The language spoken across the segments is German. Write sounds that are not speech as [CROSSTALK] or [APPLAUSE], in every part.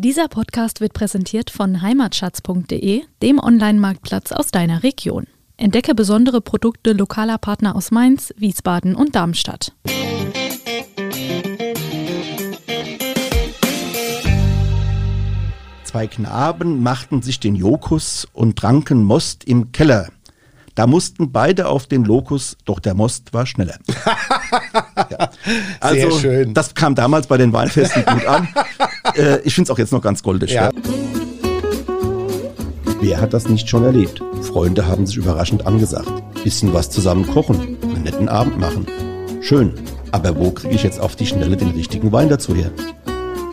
Dieser Podcast wird präsentiert von heimatschatz.de, dem Online-Marktplatz aus deiner Region. Entdecke besondere Produkte lokaler Partner aus Mainz, Wiesbaden und Darmstadt. Zwei Knaben machten sich den Jokus und tranken Most im Keller. Da mussten beide auf den Lokus, doch der Most war schneller. [LAUGHS] ja. Also, Sehr schön. das kam damals bei den Weinfesten gut an. [LAUGHS] Äh, ich finde es auch jetzt noch ganz goldig. Ja. Ja. Wer hat das nicht schon erlebt? Freunde haben sich überraschend angesagt. Bisschen was zusammen kochen, einen netten Abend machen. Schön, aber wo kriege ich jetzt auf die Schnelle den richtigen Wein dazu her?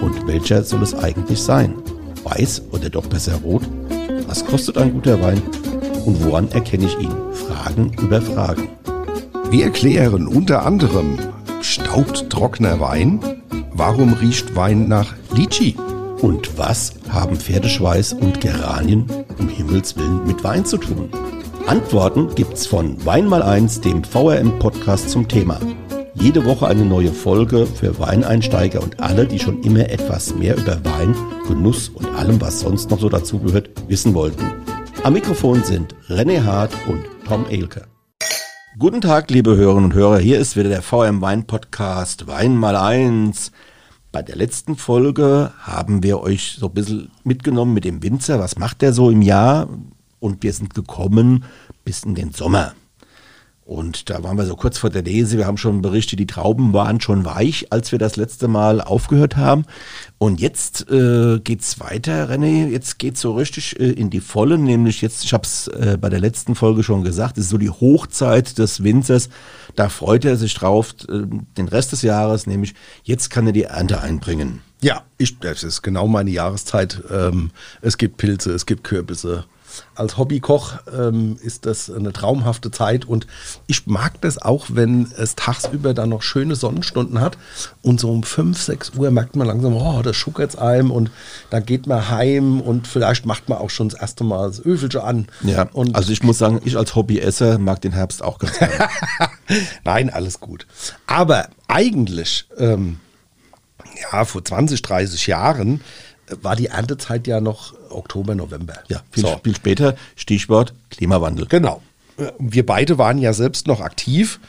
Und welcher soll es eigentlich sein? Weiß oder doch besser rot? Was kostet ein guter Wein? Und woran erkenne ich ihn? Fragen über Fragen. Wir erklären unter anderem, staubt trockener Wein? Warum riecht Wein nach Litschi? Und was haben Pferdeschweiß und Geranien um Himmels Willen mit Wein zu tun? Antworten gibt's von Wein mal eins, dem VRM-Podcast zum Thema. Jede Woche eine neue Folge für Weineinsteiger und alle, die schon immer etwas mehr über Wein, Genuss und allem, was sonst noch so dazugehört, wissen wollten. Am Mikrofon sind René Hart und Tom Elke. Guten Tag, liebe Hörerinnen und Hörer. Hier ist wieder der VM Wein Podcast Wein mal eins. Bei der letzten Folge haben wir euch so ein bisschen mitgenommen mit dem Winzer. Was macht der so im Jahr? Und wir sind gekommen bis in den Sommer. Und da waren wir so kurz vor der Lese. Wir haben schon berichtet, die Trauben waren schon weich, als wir das letzte Mal aufgehört haben. Und jetzt äh, geht's weiter, René. Jetzt geht's so richtig äh, in die Volle. Nämlich jetzt, ich habe es äh, bei der letzten Folge schon gesagt, es ist so die Hochzeit des Winzers. Da freut er sich drauf, äh, den Rest des Jahres. Nämlich jetzt kann er die Ernte einbringen. Ja, ich, das ist genau meine Jahreszeit. Ähm, es gibt Pilze, es gibt Kürbisse. Als Hobbykoch ähm, ist das eine traumhafte Zeit und ich mag das auch, wenn es tagsüber dann noch schöne Sonnenstunden hat und so um 5, 6 Uhr merkt man langsam, oh, das schuckert's einem und dann geht man heim und vielleicht macht man auch schon das erste Mal das Öfelchen an. Ja, und also ich muss sagen, ich als Hobbyesser mag den Herbst auch ganz gerne. [LAUGHS] Nein, alles gut. Aber eigentlich, ähm, ja, vor 20, 30 Jahren war die Erntezeit ja noch Oktober, November. Ja, viel, so. viel später, Stichwort Klimawandel. Genau. Wir beide waren ja selbst noch aktiv.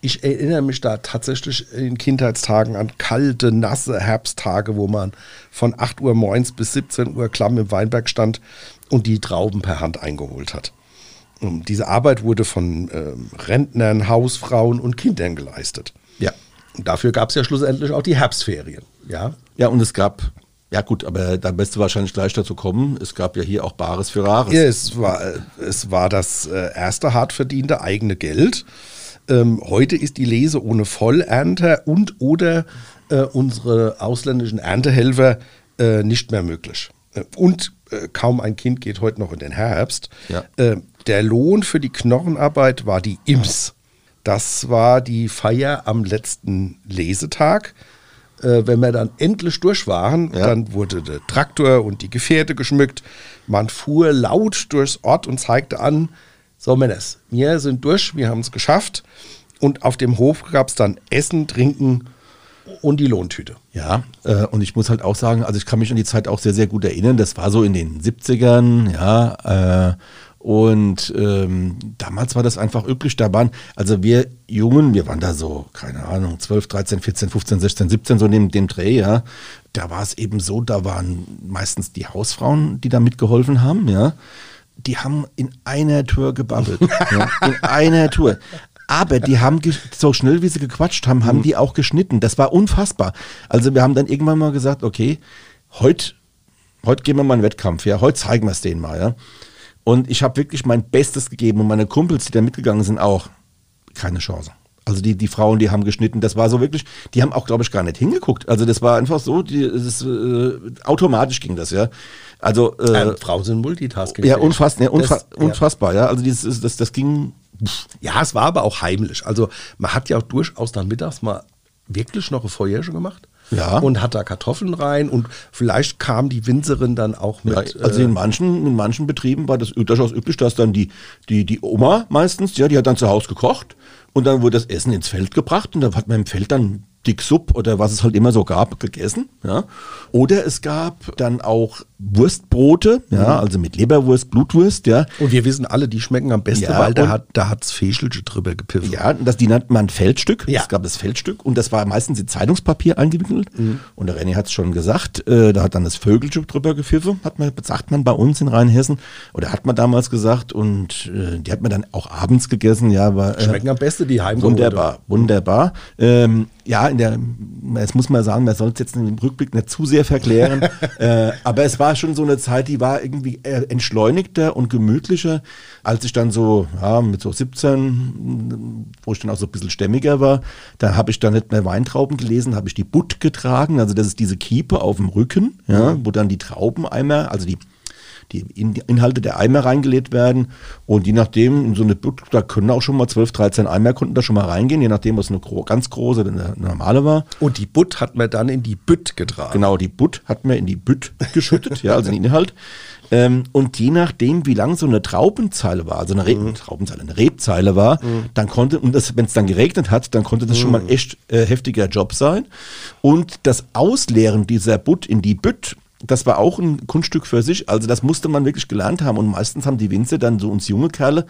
Ich erinnere mich da tatsächlich in Kindheitstagen an kalte, nasse Herbsttage, wo man von 8 Uhr morgens bis 17 Uhr klamm im Weinberg stand und die Trauben per Hand eingeholt hat. Und diese Arbeit wurde von ähm, Rentnern, Hausfrauen und Kindern geleistet. Ja. Und dafür gab es ja schlussendlich auch die Herbstferien. Ja, Ja, und es gab, ja gut, aber da bist du wahrscheinlich gleich dazu kommen, es gab ja hier auch Bares für Rares. Ja, es war, es war das äh, erste hart verdiente eigene Geld. Ähm, heute ist die Lese ohne Vollernter und oder äh, unsere ausländischen Erntehelfer äh, nicht mehr möglich. Äh, Und äh, kaum ein Kind geht heute noch in den Herbst. Ja. Äh, der Lohn für die Knochenarbeit war die Ims. Das war die Feier am letzten Lesetag. Äh, wenn wir dann endlich durch waren, Ja. dann wurde der Traktor und die Gefährte geschmückt. Man fuhr laut durchs Ort und zeigte an, so Männers, wir sind durch, wir haben es geschafft. Und auf dem Hof gab es dann Essen, Trinken und die Lohntüte. Ja, äh, und ich muss halt auch sagen, also ich kann mich an die Zeit auch sehr, sehr gut erinnern. Das war so in den 70ern, ja. Äh, und ähm, damals war das einfach üblich. Da waren, also wir Jungen, wir waren da so, keine Ahnung, 12, 13, 14, 15, 16, 17, so neben dem Dreh, ja. Da war es eben so, da waren meistens die Hausfrauen, die da mitgeholfen haben, ja. Die haben in einer Tour gebabbelt. [LAUGHS] ja, in einer Tour. Aber die haben so schnell, wie sie gequatscht haben, haben die auch geschnitten. Das war unfassbar. Also wir haben dann irgendwann mal gesagt, okay, heute heute gehen wir mal einen Wettkampf, ja, heute zeigen wir es denen mal, ja. Und ich habe wirklich mein Bestes gegeben und meine Kumpels, die da mitgegangen sind, auch keine Chance. Also die, die Frauen, die haben geschnitten, das war so wirklich, die haben auch, glaube ich, gar nicht hingeguckt. Also das war einfach so, die, das äh, automatisch ging das, ja. Also äh, Ähm, Frauen sind Multitasking. ja, unfass, ja, unfa Das- ja. unfassbar, ja. Also dieses, das, das ging, Ja, es war aber auch heimlich. Also man hat ja auch durchaus dann mittags mal wirklich noch ein Feuerchen gemacht. Ja. Und hat da Kartoffeln rein und vielleicht kam die Winzerin dann auch mit. Ja, also äh, in manchen, in manchen Betrieben war das durchaus üblich, dass dann die, die, die Oma meistens, ja, die hat dann zu Hause gekocht und dann wurde das Essen ins Feld gebracht und dann hat man im Feld dann Dick Sub oder was es halt immer so gab, gegessen. Ja. Oder es gab dann auch Wurstbrote, ja, mhm. also mit Leberwurst, Blutwurst, ja. Und wir wissen alle, die schmecken am besten, ja, weil da hat da hat's Feschelche drüber gepfiffen. Ja, das, die nannte man Feldstück. Ja. Es gab das Feldstück und das war meistens in Zeitungspapier eingewickelt. Mhm. Und der René hat es schon gesagt, äh, da hat dann das Vögelstück drüber gepfiffen, hat man, sagt man bei uns in Rheinhessen. Oder hat man damals gesagt und äh, die hat man dann auch abends gegessen, ja. War, äh, Schmecken am besten die Heimgeholte. Wunderbar, wunderbar. Ähm, ja, in der, jetzt muss man sagen, man soll es jetzt im Rückblick nicht zu sehr verklären, [LAUGHS] äh, aber es war schon so eine Zeit, die war irgendwie entschleunigter und gemütlicher, als ich dann so, ja, mit so 17, wo ich dann auch so ein bisschen stämmiger war, da habe ich dann nicht mehr Weintrauben gelesen, habe ich die Butt getragen, also das ist diese Kiepe auf dem Rücken, ja, wo dann die Traubeneimer, also die die Inhalte der Eimer reingelegt werden. Und je nachdem, in so eine Butt, da können auch schon mal 12, 13 Eimer konnten da schon mal reingehen, je nachdem, was eine ganz große oder eine normale war. Und die Butt hat man dann in die Bütt getragen. Genau, die Butt hat man in die Bütt geschüttet, ja, also den Inhalt. Ähm, und je nachdem, wie lang so eine Traubenzeile war, also eine Re mhm. Traubenzeile, eine Rebzeile war, mhm. dann konnte, und wenn es dann geregnet hat, dann konnte das mhm. schon mal ein echt äh, heftiger Job sein. Und das Ausleeren dieser Butt in die Bütt das war auch ein Kunststück für sich. Also das musste man wirklich gelernt haben. Und meistens haben die Winzer dann so uns junge Kerle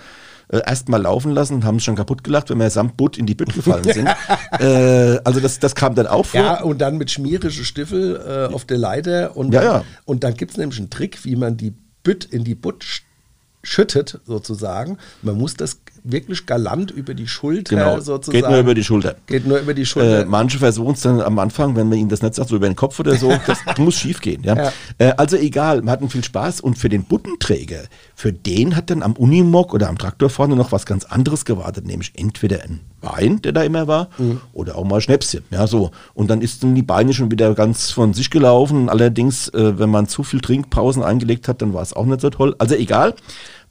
äh, erst mal laufen lassen und haben es schon kaputt gelacht, wenn wir samt Butt in die Bütt gefallen sind. [LAUGHS] äh, also das, das kam dann auch vor. Ja, und dann mit schmierige Stiefel äh, auf der Leiter. Und ja, dann, ja. Und dann gibt es nämlich einen Trick, wie man die Bütt in die Butt schüttet, sozusagen. Man muss das wirklich galant über die Schulter genau. sozusagen. Geht nur über die Schulter. Geht nur über die Schulter. Äh, manche versuchen es dann am Anfang, wenn man ihnen das nicht sagt, so über den Kopf oder so. [LAUGHS] Das muss schief gehen. Ja? ja. Äh, also egal, wir hatten viel Spaß. Und für den Buttenträger, für den hat dann am Unimog oder am Traktor vorne noch was ganz anderes gewartet, nämlich entweder ein Wein, der da immer war, mhm. oder auch mal Schnäpschen. Ja, so. Und dann ist dann die Beine schon wieder ganz von sich gelaufen. Allerdings, äh, wenn man zu viel Trinkpausen eingelegt hat, dann war es auch nicht so toll. Also egal.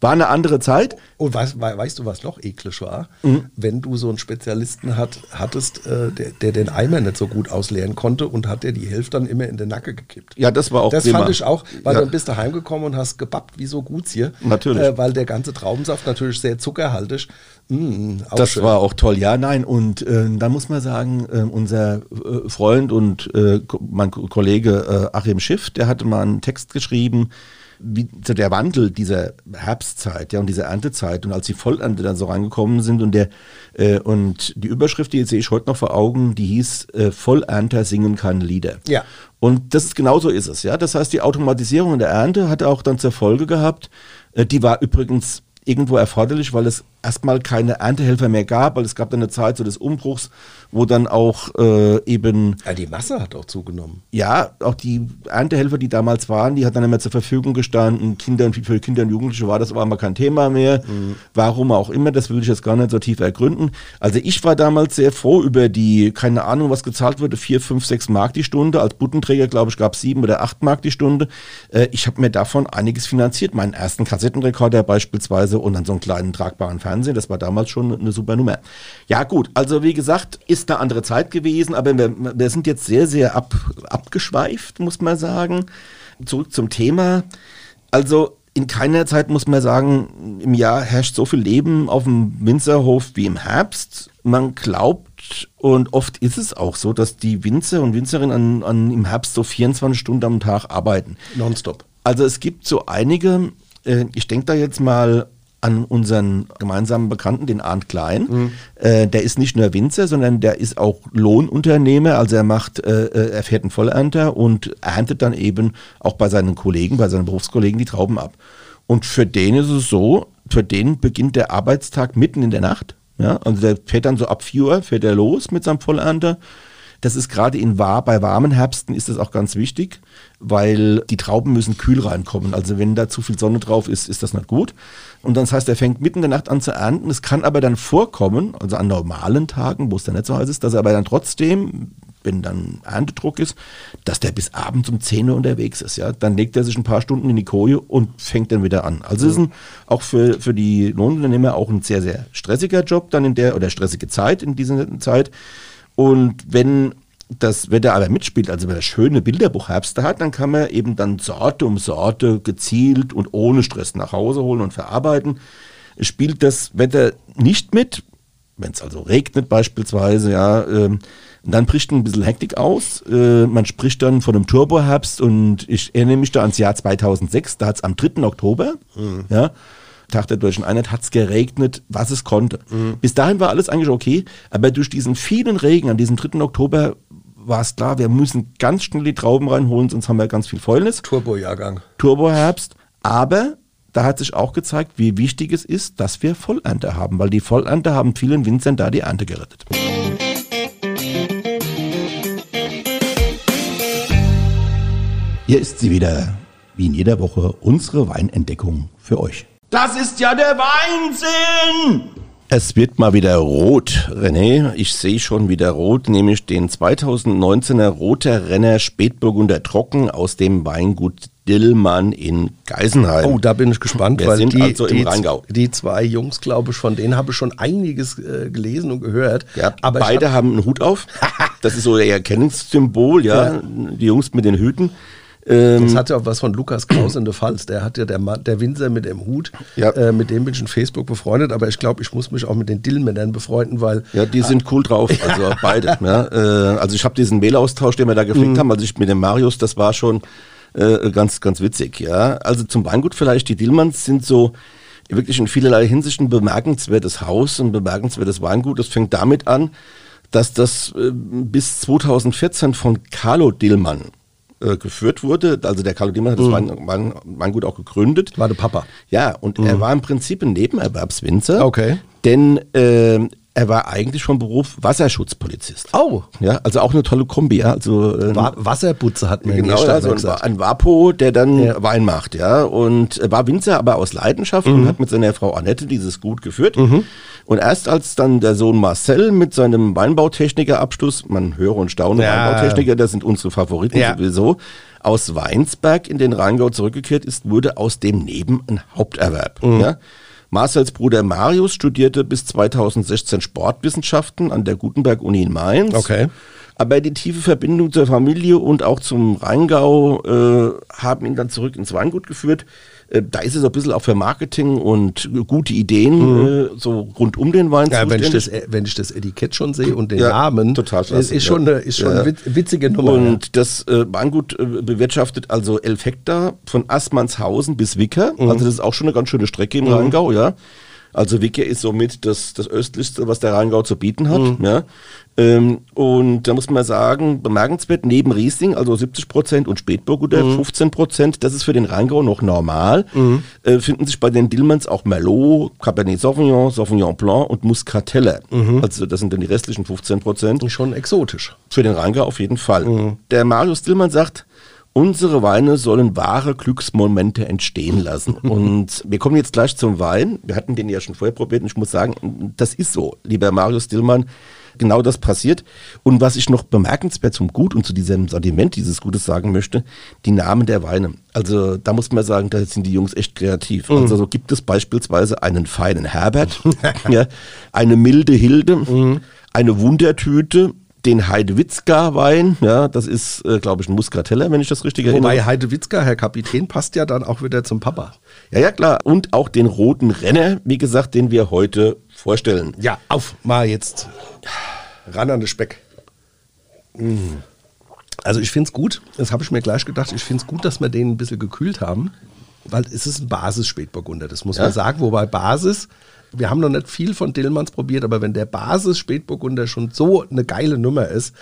War eine andere Zeit. Und weißt, weißt du, was noch eklig war? Mhm. Wenn du so einen Spezialisten hat, hattest, äh, der, der, den Eimer nicht so gut ausleeren konnte und hat dir die Hälfte dann immer in den Nacke gekippt. Ja, das war auch Das prima. fand ich auch, weil ja. dann bist du heimgekommen und hast gebappt wie so Guts hier. Natürlich. Äh, weil der ganze Traubensaft natürlich sehr zuckerhaltig. Mm, das schön. war auch toll, ja, nein. Und äh, da muss man sagen, äh, unser äh, Freund und äh, mein Kollege Achim Schiff, der hatte mal einen Text geschrieben, wie so der Wandel dieser Herbstzeit ja, und dieser Erntezeit und als die Vollernte dann so reingekommen sind und der äh, und die Überschrift, die sehe ich heute noch vor Augen, die hieß äh, Vollernter singen keine Lieder. Ja. Und das ist genau so ist es, ja. Das heißt, die Automatisierung in der Ernte hat auch dann zur Folge gehabt, äh, die war übrigens irgendwo erforderlich, weil es erstmal keine Erntehelfer mehr gab, weil es gab dann eine Zeit so des Umbruchs, wo dann auch äh, eben... Ja, die Masse hat auch zugenommen. Ja, auch die Erntehelfer, die damals waren, die hat dann immer zur Verfügung gestanden. Kinder, für Kinder und Jugendliche war das aber mal kein Thema mehr. Mhm. Warum auch immer, das will ich jetzt gar nicht so tief ergründen. Also ich war damals sehr froh über die, keine Ahnung, was gezahlt wurde, vier, fünf, sechs Mark die Stunde. Als Buttenträger, glaube ich, gab es sieben oder acht Mark die Stunde. Äh, ich habe mir davon einiges finanziert. Meinen ersten Kassettenrekorder beispielsweise und dann so einen kleinen tragbaren Fernsehen. Das war damals schon eine super Nummer. Ja gut, also wie gesagt, ist eine andere Zeit gewesen, aber wir, wir sind jetzt sehr, sehr ab, abgeschweift, muss man sagen. Zurück zum Thema. Also in keiner Zeit muss man sagen, im Jahr herrscht so viel Leben auf dem Winzerhof wie im Herbst. Man glaubt und oft ist es auch so, dass die Winzer und Winzerinnen an, an im Herbst so 24 Stunden am Tag arbeiten. Nonstop. Also es gibt so einige, äh, ich denke da jetzt mal an unseren gemeinsamen Bekannten, den Arndt Klein. Mhm. Äh, der ist nicht nur Winzer, sondern der ist auch Lohnunternehmer. Also er macht, äh, äh, er fährt einen Vollernter und erntet dann eben auch bei seinen Kollegen, bei seinen Berufskollegen die Trauben ab. Und für den ist es so, für den beginnt der Arbeitstag mitten in der Nacht. Ja, also der fährt dann so ab 4 Uhr, fährt er los mit seinem Vollernter. Das ist gerade in bei warmen Herbsten ist das auch ganz wichtig, weil die Trauben müssen kühl reinkommen. Also wenn da zu viel Sonne drauf ist, ist das nicht gut. Und das heißt, er fängt mitten in der Nacht an zu ernten. Es kann aber dann vorkommen, also an normalen Tagen, wo es dann nicht so heiß ist, dass er aber dann trotzdem, wenn dann Erntedruck ist, dass der bis abends um 10 Uhr unterwegs ist. Ja? Dann legt er sich ein paar Stunden in die Koje und fängt dann wieder an. Also es ist ein, auch für, für die Lohnunternehmer auch ein sehr, sehr stressiger Job dann in der, oder stressige Zeit in dieser Zeit. Und wenn das Wetter aber mitspielt, also wenn er schöne Bilderbuchherbste hat, dann kann man eben dann Sorte um Sorte gezielt und ohne Stress nach Hause holen und verarbeiten. Spielt das Wetter nicht mit, wenn es also regnet beispielsweise, ja, Und dann bricht ein bisschen Hektik aus. Äh, man spricht dann von einem Turboherbst und ich erinnere mich da ans Jahr 2006. Da hat es am 3. Oktober, mhm. ja, Tag der Deutschen Einheit, hat es geregnet, was es konnte. Mhm. Bis dahin war alles eigentlich okay, aber durch diesen vielen Regen an diesem 3. Oktober war es klar, wir müssen ganz schnell die Trauben reinholen, sonst haben wir ganz viel Fäulnis. Turbo-Jahrgang. Turboherbst. Aber da hat sich auch gezeigt, wie wichtig es ist, dass wir Vollernte haben, weil die Vollernte haben vielen Winzern da die Ernte gerettet. Hier ist sie wieder, wie in jeder Woche, unsere Weinentdeckung für euch. Das ist ja der Weinsinn! Es wird mal wieder rot, René. Ich sehe schon wieder rot, nämlich den 2019er Roter Renner Spätburgunder Trocken aus dem Weingut Dillmann in Geisenheim. Oh, da bin ich gespannt, Wir weil sind die, also im die, Rheingau. die zwei Jungs, glaube ich, von denen habe ich schon einiges äh, gelesen und gehört. Ja, aber beide hab, haben einen Hut auf. [LAUGHS] Das ist so ihr Erkennungssymbol, ja. Ja. Die Jungs mit den Hüten. Ähm, das hat ja auch was von Lukas Kraus in der Pfalz. Der hat ja der, Mann, der Winzer mit dem Hut. Ja. Äh, mit dem bin ich in Facebook befreundet. Aber ich glaube, ich muss mich auch mit den Dillmännern befreunden, weil ja, die sind cool drauf, [LAUGHS] also beide. Ja. Äh, also ich habe diesen Mailaustausch, den wir da gepflegt haben, also ich mit dem Marius, das war schon äh, ganz, ganz witzig. Ja, also zum Weingut vielleicht. Die Dillmanns sind so wirklich in vielerlei Hinsicht ein bemerkenswertes Haus, ein bemerkenswertes Weingut. Das fängt damit an, dass das äh, bis 2014 von Carlo Dillmann äh, geführt wurde. Also der Carlo Dillmann hat das Wein, Wein, Weingut auch gegründet. war der Papa. Ja, und er war im Prinzip ein Nebenerwerbswinzer. Okay. Denn äh, er war eigentlich von Beruf Wasserschutzpolizist. Oh, Ja, also auch eine tolle Kombi. Ja, also äh, Wa Wasserbutze hat in Genau, ja, so ein, gesagt. ein Vapo, der dann Ja. Wein macht, ja. Und war Winzer, aber aus Leidenschaft Mhm. und hat mit seiner Frau Annette dieses Gut geführt. Und erst als dann der Sohn Marcel mit seinem Weinbautechnikerabschluss, man höre und staune, Ja. Weinbautechniker, das sind unsere Favoriten Ja. sowieso, aus Weinsberg in den Rheingau zurückgekehrt ist, wurde aus dem Neben ein Haupterwerb. Mhm. Ja. Marcels Bruder Marius studierte bis 2016 Sportwissenschaften an der Gutenberg-Uni in Mainz. Okay. Aber die tiefe Verbindung zur Familie und auch zum Rheingau äh, haben ihn dann zurück ins Weingut geführt. Äh, da ist es ein bisschen auch für Marketing und gute Ideen äh, so rund um den Wein Mhm. Ja, wenn ich, zuständig. das, wenn ich das Etikett schon sehe und den Ja, Namen, total klasse, ist, schon eine, ist schon eine wit- witzige Nummer. Und das äh, Weingut äh, bewirtschaftet also elf Hektar von Assmannshausen bis Wicker. Mhm. Also das ist auch schon eine ganz schöne Strecke im Rheingau, ja. Also Wicker ist somit das, das östlichste, was der Rheingau zu bieten hat. Mhm. Ja. Ähm, und da muss man sagen, bemerkenswert, neben Riesling, also 70 Prozent und Spätburgunder Mhm. 15 Prozent, das ist für den Rheingau noch normal, äh, finden sich bei den Dillmanns auch Merlot, Cabernet Sauvignon, Sauvignon Blanc und Muscatella. Mhm. Also das sind dann die restlichen 15 Prozent. schon exotisch. Für den Rheingau auf jeden Fall. Mhm. Der Marius Dillmann sagt, unsere Weine sollen wahre Glücksmomente entstehen lassen. [LAUGHS] und wir kommen jetzt gleich zum Wein. Wir hatten den ja schon vorher probiert und ich muss sagen, das ist so, lieber Marius Dillmann. Genau das passiert. Und was ich noch bemerkenswert zum Gut und zu diesem Sortiment dieses Gutes sagen möchte, die Namen der Weine. Also da muss man sagen, da sind die Jungs echt kreativ. Also so gibt es beispielsweise einen feinen Herbert, [LAUGHS] ja, eine milde Hilde, eine Wundertüte, den Heidewitzka-Wein, ja, das ist, äh, glaube ich, ein Muscatella, wenn ich das richtig erinnere. Wobei Heidewitzka, Herr Kapitän, passt ja dann auch wieder zum Papa. Ja, ja, klar. Und auch den roten Renner, wie gesagt, den wir heute vorstellen. Ja, auf, mal jetzt ran an den Speck. Mm. Also ich finde es gut, das habe ich mir gleich gedacht, ich finde es gut, dass wir den ein bisschen gekühlt haben, weil es ist ein Basis-Spätburgunder, das muss Ja. man sagen. Wobei Basis, wir haben noch nicht viel von Dillmanns probiert, aber wenn der Basis-Spätburgunder schon so eine geile Nummer ist,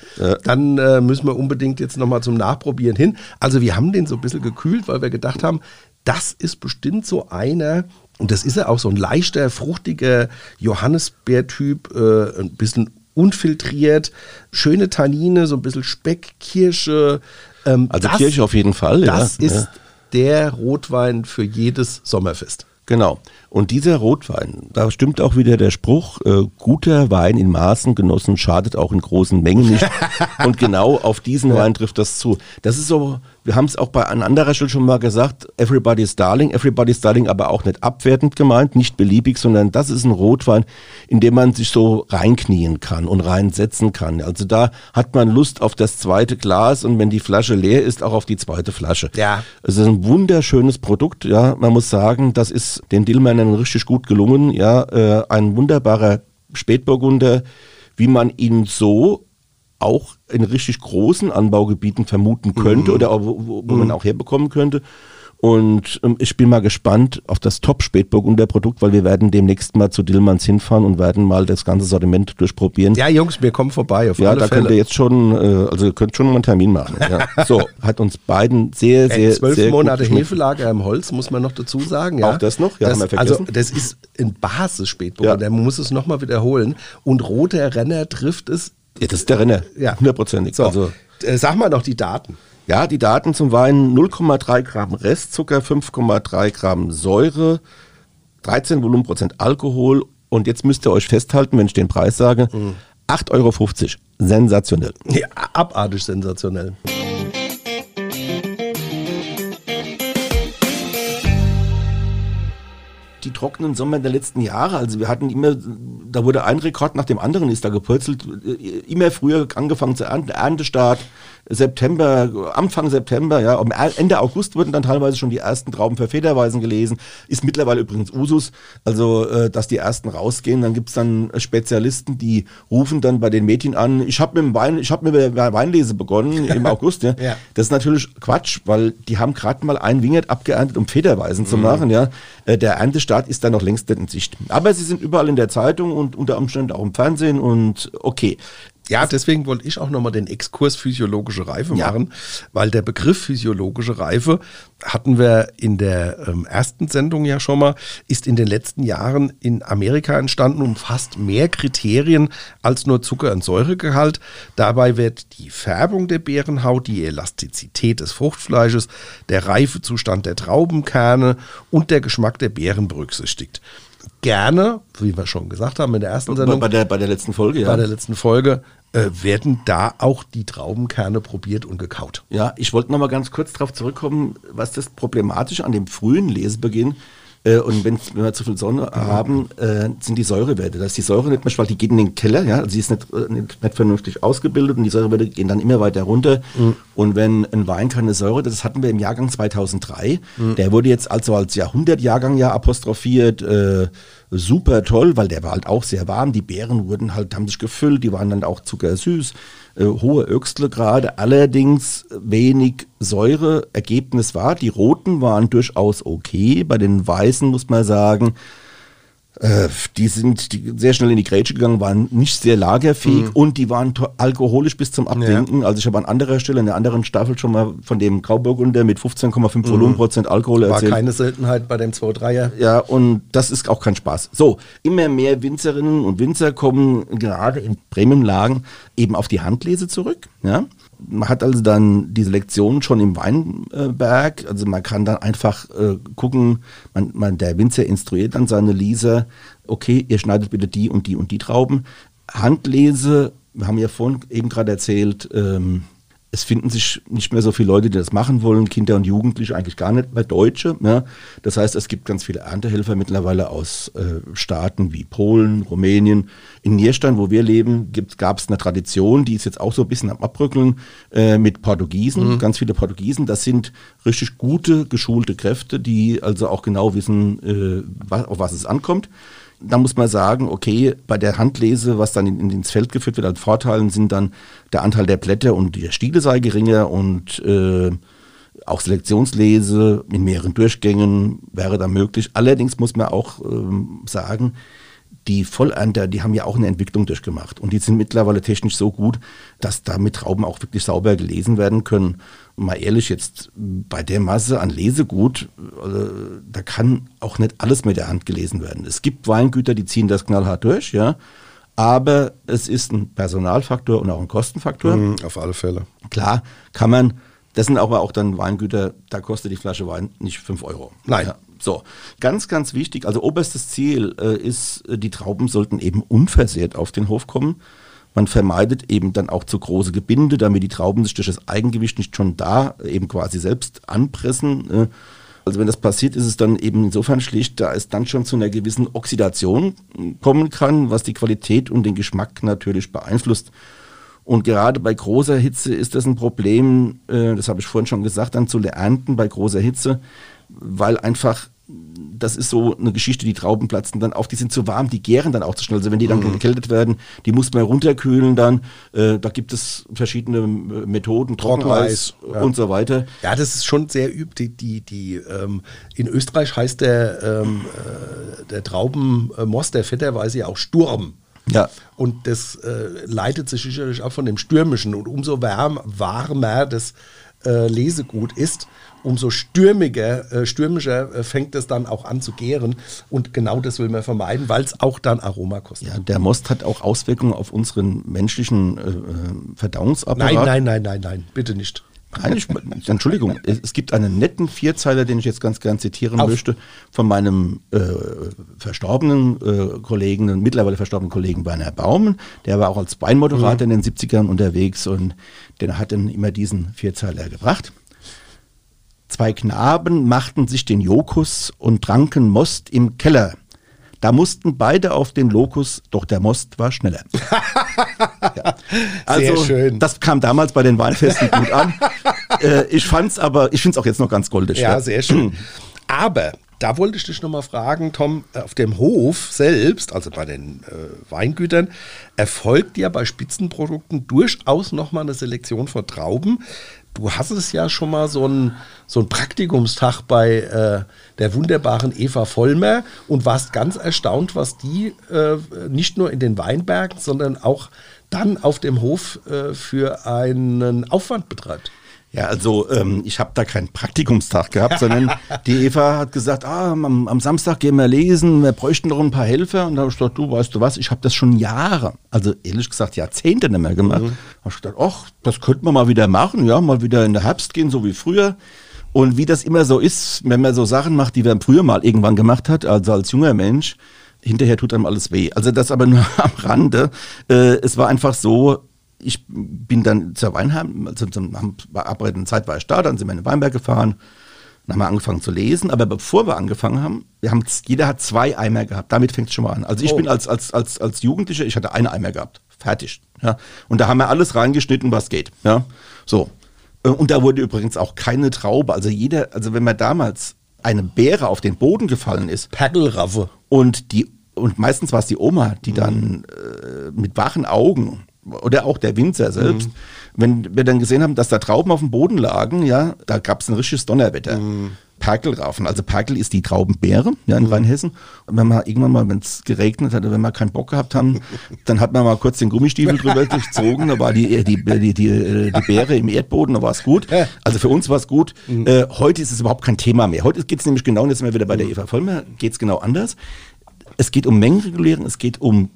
dann äh, müssen wir unbedingt jetzt nochmal zum Nachprobieren hin. Also wir haben den so ein bisschen gekühlt, weil wir gedacht haben, das ist bestimmt so einer, und das ist er auch, so ein leichter, fruchtiger Johannisbeertyp, äh, ein bisschen unfiltriert, schöne Tannine, so ein bisschen Speck, Kirsche. Ähm, Also Kirche auf jeden Fall. Das ja. ist Ja. der Rotwein für jedes Sommerfest. Genau. Und dieser Rotwein, da stimmt auch wieder der Spruch, äh, guter Wein in Maßen genossen schadet auch in großen Mengen nicht. [LAUGHS] Und genau auf diesen Wein trifft das zu. Das ist so, wir haben es auch bei an anderer Stelle schon mal gesagt, everybody's darling, everybody's darling, aber auch nicht abwertend gemeint, nicht beliebig, sondern das ist ein Rotwein, in dem man sich so reinknien kann und reinsetzen kann. Also da hat man Lust auf das zweite Glas und wenn die Flasche leer ist, auch auf die zweite Flasche. Ja. Es ist ein wunderschönes Produkt, ja. Man muss sagen, das ist den Dillmännern richtig gut gelungen, ja. Äh, ein wunderbarer Spätburgunder, wie man ihn so auch in richtig großen Anbaugebieten vermuten könnte mhm. oder auch, wo, wo mhm. man auch herbekommen könnte. Und ähm, ich bin mal gespannt auf das Top-Spätburgunder-Produkt, weil wir werden demnächst mal zu Dillmanns hinfahren und werden mal das ganze Sortiment durchprobieren. Ja, Jungs, wir kommen vorbei. Auf ja, da Fälle. könnt ihr jetzt schon, äh, also könnt schon mal einen Termin machen. Ja. [LAUGHS] so, hat uns beiden sehr, sehr, Zwölf sehr Monate Hefelager im Holz, muss man noch dazu sagen. Ja. Auch das noch? Ja, das, haben wir also, vergessen. Also, das ist ein Basis-Spätburgunder. Ja. Man muss es nochmal wiederholen. Und roter Renner trifft es. Ja, das ist der Renner. Ja. Hundertprozentig. So, also, äh, sag mal noch die Daten. Ja, die Daten zum Wein 0,3 Gramm Restzucker, 5,3 Gramm Säure, 13 Volumenprozent Alkohol und jetzt müsst ihr euch festhalten, wenn ich den Preis sage, mhm. 8,50 Euro. Sensationell. Ja, abartig sensationell. Trockenen Sommer der letzten Jahre. Also wir hatten immer, da wurde ein Rekord nach dem anderen ist da gepurzelt. Immer früher angefangen zu ernten, Erntestart, September, Anfang September, ja, Ende August wurden dann teilweise schon die ersten Trauben für Federweisen gelesen. Ist mittlerweile übrigens Usus, also äh, dass die ersten rausgehen. Dann gibt's dann Spezialisten, die rufen dann bei den Mädchen an, ich habe mit dem Wein, ich habe mit der Weinlese begonnen im [LAUGHS] August. Ja. ja. Das ist natürlich Quatsch, weil die haben gerade mal ein Wingert abgeerntet, um Federweisen mhm. zu machen. Ja. Äh, der Erntestart ist da noch längst nicht in Sicht. Aber sie sind überall in der Zeitung und unter Umständen auch im Fernsehen und okay. Ja, deswegen wollte ich auch nochmal den Exkurs physiologische Reife ja. machen, weil der Begriff physiologische Reife hatten wir in der ähm, ersten Sendung ja schon mal, ist in den letzten Jahren in Amerika entstanden, umfasst mehr Kriterien als nur Zucker- und Säuregehalt. Dabei wird die Färbung der Beerenhaut, die Elastizität des Fruchtfleisches, der Reifezustand der Traubenkerne und der Geschmack der Beeren berücksichtigt gerne, wie wir schon gesagt haben in der ersten Sendung. Bei der, bei der letzten Folge, ja. Bei der letzten Folge äh, werden da auch die Traubenkerne probiert und gekaut. Ja, ich wollte noch mal ganz kurz darauf zurückkommen, was das Problematische an dem frühen Lesebeginn äh, und wenn, wir zu viel Sonne haben, äh, sind die Säurewerte. Da ist die Säure nicht mehr, weil die geht in den Keller, ja, also sie ist nicht, äh, nicht, nicht, vernünftig ausgebildet und die Säurewerte gehen dann immer weiter runter. Mhm. Und wenn ein Wein keine Säure, das hatten wir im Jahrgang 2003, mhm. der wurde jetzt also als Jahrhundertjahrgang ja apostrophiert, äh, super toll, weil der war halt auch sehr warm. Die Beeren wurden halt, haben sich gefüllt, die waren dann auch zuckersüß, äh, hohe Öxle gerade, allerdings wenig Säure. Ergebnis war, die roten waren durchaus okay. Bei den weißen muss man sagen, äh, die sind die sehr schnell in die Grätsche gegangen, waren nicht sehr lagerfähig mhm. und die waren alkoholisch bis zum Abwinken. Ja. Also ich habe an anderer Stelle, in der anderen Staffel schon mal von dem Grauburgunder mit 15,5 mhm. Volumenprozent Alkohol War erzählt. War keine Seltenheit bei dem 2-3er. Ja, und das ist auch kein Spaß. So, immer mehr Winzerinnen und Winzer kommen gerade in Premium-Lagen eben auf die Handlese zurück. Ja? Man hat also dann diese Lektion schon im Weinberg. Also man kann dann einfach äh, gucken, man, man, der Winzer instruiert dann seine Leser, okay, ihr schneidet bitte die und die und die Trauben. Handlese, wir haben ja vorhin eben gerade erzählt, ähm, es finden sich nicht mehr so viele Leute, die das machen wollen, Kinder und Jugendliche eigentlich gar nicht mehr Deutsche. Ja. Das heißt, es gibt ganz viele Erntehelfer mittlerweile aus äh, Staaten wie Polen, Rumänien. In Nierstein, wo wir leben, gab es eine Tradition, die ist jetzt auch so ein bisschen am Abbrückeln äh, mit Portugiesen, mhm. ganz viele Portugiesen. Das sind richtig gute, geschulte Kräfte, die also auch genau wissen, äh, was, auf was es ankommt. Da muss man sagen, okay, bei der Handlese, was dann in, in, ins Feld geführt wird, als Vorteilen sind dann der Anteil der Blätter und der Stiele sei geringer und äh, auch Selektionslese in mehreren Durchgängen wäre da möglich. Allerdings muss man auch ähm, sagen, die Vollernter, die haben ja auch eine Entwicklung durchgemacht und die sind mittlerweile technisch so gut, dass damit Trauben auch wirklich sauber gelesen werden können. Und mal ehrlich, jetzt bei der Masse an Lesegut, äh, da kann auch nicht alles mit der Hand gelesen werden. Es gibt Weingüter, die ziehen das knallhart durch, ja. Aber es ist ein Personalfaktor und auch ein Kostenfaktor. Mhm, auf alle Fälle. Klar, kann man, das sind aber auch dann Weingüter, da kostet die Flasche Wein nicht 5 Euro. Nein. Ja. So, ganz, ganz wichtig, also oberstes Ziel äh, ist, äh, die Trauben sollten eben unversehrt auf den Hof kommen. Man vermeidet eben dann auch zu große Gebinde, damit die Trauben sich durch das Eigengewicht nicht schon da äh, eben quasi selbst anpressen. Äh. Also wenn das passiert, ist es dann eben insofern schlicht, da es dann schon zu einer gewissen Oxidation kommen kann, was die Qualität und den Geschmack natürlich beeinflusst. Und gerade bei großer Hitze ist das ein Problem, das habe ich vorhin schon gesagt, dann zu ernten bei großer Hitze weil einfach das ist so eine Geschichte, die Trauben platzen dann auf, die sind zu warm, die gären dann auch zu schnell. Also wenn die dann mhm. gekältet werden, die muss man runterkühlen dann. Äh, da gibt es verschiedene Methoden, Trockeneis ja. und so weiter. Ja, das ist schon sehr übt. Die, die, die ähm, in Österreich heißt der, ähm, äh, der Traubenmost, der fetterweise ja auch Sturm. Ja. Und das äh, leitet sich sicherlich auch von dem Stürmischen. Und umso wärm, warmer das äh, Lesegut ist, umso stürmiger, äh, stürmischer äh, fängt es dann auch an zu gären. Und genau das will man vermeiden, weil es auch dann Aroma kostet. Ja, der Most hat auch Auswirkungen auf unseren menschlichen äh, äh, Verdauungsapparat. Nein, nein, nein, nein, nein, bitte nicht. Nein, ich, Entschuldigung, [LAUGHS] es gibt einen netten Vierzeiler, den ich jetzt ganz gern zitieren Auf. möchte, von meinem äh, verstorbenen äh, Kollegen, mittlerweile verstorbenen Kollegen Werner Baumen. Der war auch als Weinmoderator mhm. in den 70ern unterwegs und der hat dann immer diesen Vierzeiler gebracht. Zwei Knaben machten sich den Jokus und tranken Most im Keller. Da mussten beide auf den Lokus, doch der Most war schneller. [LAUGHS] ja. Also, Sehr schön. Das kam damals bei den Weinfesten gut an. [LAUGHS] äh, ich fand's aber, ich finde es auch jetzt noch ganz goldig. Ja, ja. sehr schön. [CLEARS THROAT] Aber da wollte ich dich nochmal fragen, Tom, auf dem Hof selbst, also bei den äh, Weingütern, erfolgt ja bei Spitzenprodukten durchaus nochmal eine Selektion von Trauben, Du hast es ja schon mal so ein, so ein Praktikumstag bei äh, der wunderbaren Eva Vollmer und warst ganz erstaunt, was die äh, nicht nur in den Weinbergen, sondern auch dann auf dem Hof äh, für einen Aufwand betreibt. Ja, also ähm, ich habe da keinen Praktikumstag gehabt, sondern [LAUGHS] die Eva hat gesagt, ah, am, am, Samstag gehen wir lesen, wir bräuchten noch ein paar Helfer. Und da habe ich gesagt, du weißt du was, ich habe das schon Jahre, also ehrlich gesagt Jahrzehnte nicht mehr gemacht. Mhm. habe ich gedacht, ach, das könnte man mal wieder machen, ja, mal wieder in der Herbst gehen, so wie früher. Und wie das immer so ist, wenn man so Sachen macht, die man früher mal irgendwann gemacht hat, also als junger Mensch, hinterher tut einem alles weh. Also das aber nur [LAUGHS] am Rande. Äh, es war einfach so, ich bin dann zur Weinheim, also zum Arbeiten Zeit war ich da, dann sind wir in den Weinberg gefahren, dann haben wir angefangen zu lesen, aber bevor wir angefangen haben, wir haben jeder hat zwei Eimer gehabt, damit fängt es schon mal an. Also ich oh. bin als, als, als, als Jugendlicher, ich hatte einen Eimer gehabt, fertig. Ja. Und da haben wir alles reingeschnitten, was geht. Ja. So. Äh, und da wurde übrigens auch keine Traube, also jeder, also wenn man damals eine Beere auf den Boden gefallen ist. Pergelraffe. Und die und meistens war es die Oma, die dann äh, mit wachen Augen oder auch der Winzer selbst, mhm. wenn wir dann gesehen haben, dass da Trauben auf dem Boden lagen, ja, da gab es ein richtiges Donnerwetter. Mhm. Perkelraufen. Also Perkel ist die Traubenbeere ja, in mhm. Rheinhessen. Und wenn man irgendwann mal, wenn es geregnet hat, wenn wir keinen Bock gehabt haben, [LAUGHS] dann hat man mal kurz den Gummistiefel drüber gezogen, da war die, die, die, die, die Beere im Erdboden, da war es gut. Also für uns war es gut. Mhm. Äh, heute ist es überhaupt kein Thema mehr. Heute geht es nämlich genau, und jetzt sind wir wieder bei der mhm. Eva Vollmer, geht es genau anders. Es geht um Mengenregulierung, es geht um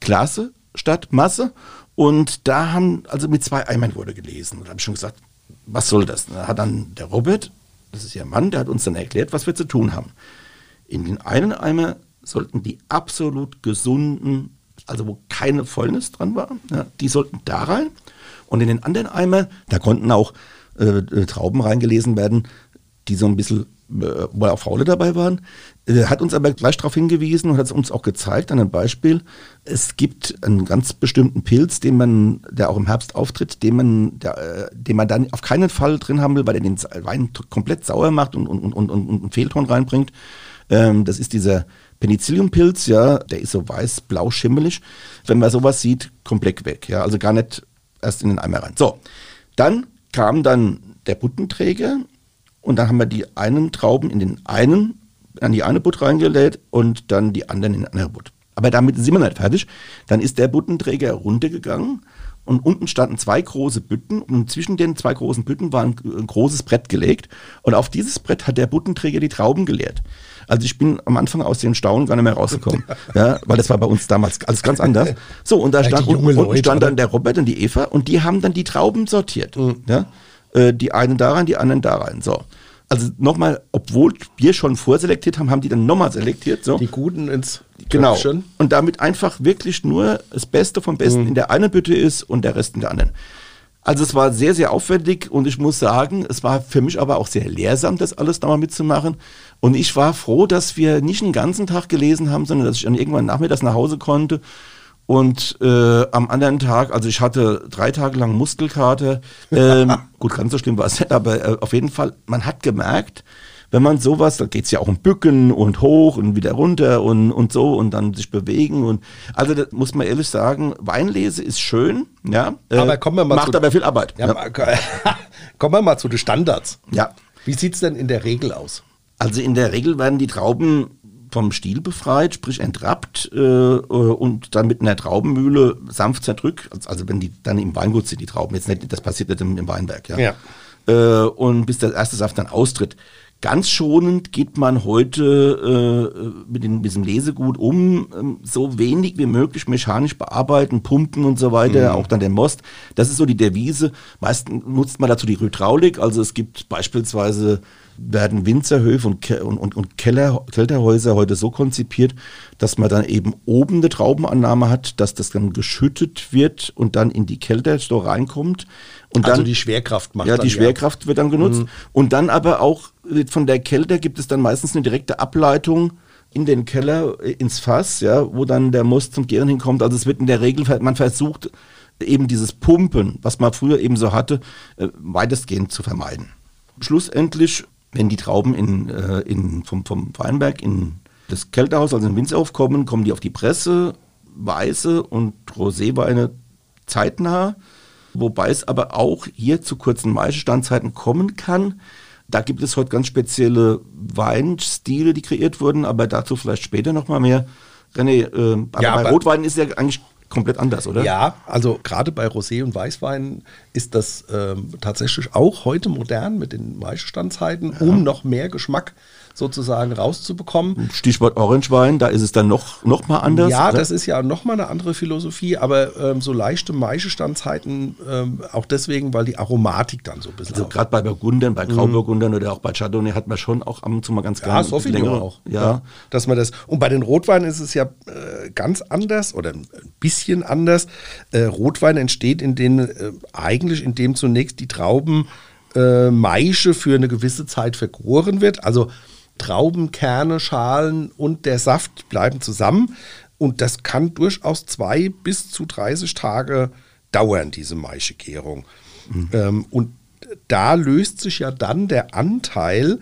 Klasse statt Masse und da haben, also mit zwei Eimern wurde gelesen. Und habe schon gesagt, was soll das? Da hat dann der Robert, das ist ihr Mann, der hat uns dann erklärt, was wir zu tun haben. In den einen Eimer sollten die absolut gesunden, also wo keine Fäulnis dran war, ja, die sollten da rein. Und in den anderen Eimer, da konnten auch äh, Trauben reingelesen werden, die so ein bisschen äh, wo auch Faule dabei waren, äh, hat uns aber gleich darauf hingewiesen und hat es uns auch gezeigt an einem Beispiel. Es gibt einen ganz bestimmten Pilz, den man, der auch im Herbst auftritt, den man, der, äh, den man dann auf keinen Fall drin haben will, weil er den Wein komplett sauer macht und, und, und, und einen Fehlton reinbringt. Ähm, das ist dieser Penicilliumpilz, ja, der ist so weiß-blau schimmelig. Wenn man sowas sieht, komplett weg, ja, also gar nicht erst in den Eimer rein. So, dann kam dann der Buttenträger und dann haben wir die einen Trauben in den einen, an die eine Butt reingelädt und dann die anderen in die andere Butt. Aber damit sind wir nicht fertig. Dann ist der Buttenträger runtergegangen und unten standen zwei große Bütten und zwischen den zwei großen Bütten war ein, ein, großes Brett gelegt und auf dieses Brett hat der Buttenträger die Trauben geleert. Also ich bin am Anfang aus den Staunen gar nicht mehr rausgekommen, [LAUGHS] ja, weil das war bei uns damals alles ganz anders. So und da stand unten, unten stand dann der Robert und die Eva und die haben dann die Trauben sortiert. Mhm. Ja. Äh, die einen da rein, die anderen da rein. So. Also nochmal, obwohl wir schon vorselektiert haben, haben die dann nochmal selektiert. So. Die Guten ins Genau. Köpfchen. Und damit einfach wirklich nur das Beste vom Besten mhm. in der einen Bütte ist und der Rest in der anderen. Also es war sehr, sehr aufwendig und ich muss sagen, es war für mich aber auch sehr lehrsam, das alles nochmal mitzumachen. Und ich war froh, dass wir nicht einen ganzen Tag gelesen haben, sondern dass ich dann irgendwann nachmittags nach Hause konnte und äh, am anderen Tag, also ich hatte drei Tage lang Muskelkater. Ähm, [LAUGHS] gut, ganz so schlimm war es nicht, aber äh, auf jeden Fall, man hat gemerkt, wenn man sowas, da geht's ja auch um Bücken und hoch und wieder runter und, und so und dann sich bewegen und also da muss man ehrlich sagen, Weinlese ist schön, ja. äh, Aber kommen wir mal macht zu, aber viel Arbeit. Ja, [LAUGHS] kommen wir mal zu den Standards. Ja. Wie sieht's denn in der Regel aus? Also in der Regel werden die Trauben vom Stiel befreit, sprich entrappt äh, und dann mit einer Traubenmühle sanft zerdrückt. Also wenn die dann im Weingut sind, die Trauben. Jetzt nicht, das passiert nicht im, im Weinberg, ja. Ja. Äh, und bis der erste Saft dann austritt. Ganz schonend geht man heute äh, mit, den, mit diesem Lesegut um, ähm, so wenig wie möglich mechanisch bearbeiten, pumpen und so weiter, auch dann den Most. Das ist so die Devise. Meistens nutzt man dazu die Hydraulik. Also es gibt beispielsweise werden Winzerhöfe und, Ke und, und, und Keller, Kelterhäuser heute so konzipiert, dass man dann eben oben eine Traubenannahme hat, dass das dann geschüttet wird und dann in die Kelter so reinkommt. Und Also dann, die Schwerkraft macht ja, die Schwerkraft wird dann genutzt. Und dann aber auch wird von der Kälte gibt es dann meistens eine direkte Ableitung in den Keller, äh, ins Fass, ja, wo dann der Most zum Gären hinkommt. Also es wird in der Regel, man versucht eben dieses Pumpen, was man früher eben so hatte, äh, weitestgehend zu vermeiden. Schlussendlich, wenn die Trauben in, äh, in, vom, vom Weinberg in das Kältehaus, also den Winzer kommen, die auf die Presse, weiße und Roséweine zeitnah, wobei es aber auch hier zu kurzen Maischestandzeiten kommen kann. Da gibt es heute ganz spezielle Weinstile, die kreiert wurden, aber dazu vielleicht später nochmal mehr. René, äh, aber Ja, bei aber- Rotwein ist ja eigentlich komplett anders, oder? Ja, also gerade bei Rosé und Weißwein ist das ähm, tatsächlich auch heute modern mit den Maischestandzeiten, um noch mehr Geschmack sozusagen rauszubekommen. Stichwort Orangewein, da ist es dann noch, noch mal anders. ja, oder? das ist ja nochmal eine andere Philosophie, aber ähm, so leichte Maischestandzeiten ähm, auch deswegen, weil die Aromatik dann so ein bisschen Also gerade bei Burgundern, bei Grauburgundern oder auch bei Chardonnay hat man schon auch ab und zu mal ganz Ja, gerne Sauvignon längere- auch. Ja. Dass man das. Und bei den Rotweinen ist es ja äh, ganz anders oder ein bisschen anders. Äh, Rotwein entsteht in den, äh, eigentlich indem zunächst die Trauben äh, Maische für eine gewisse Zeit vergoren wird. Also Trauben, Kerne, Schalen und der Saft bleiben zusammen. Und das kann durchaus zwei bis zu 30 Tage dauern, diese Maischegärung. Ähm, und da löst sich ja dann der Anteil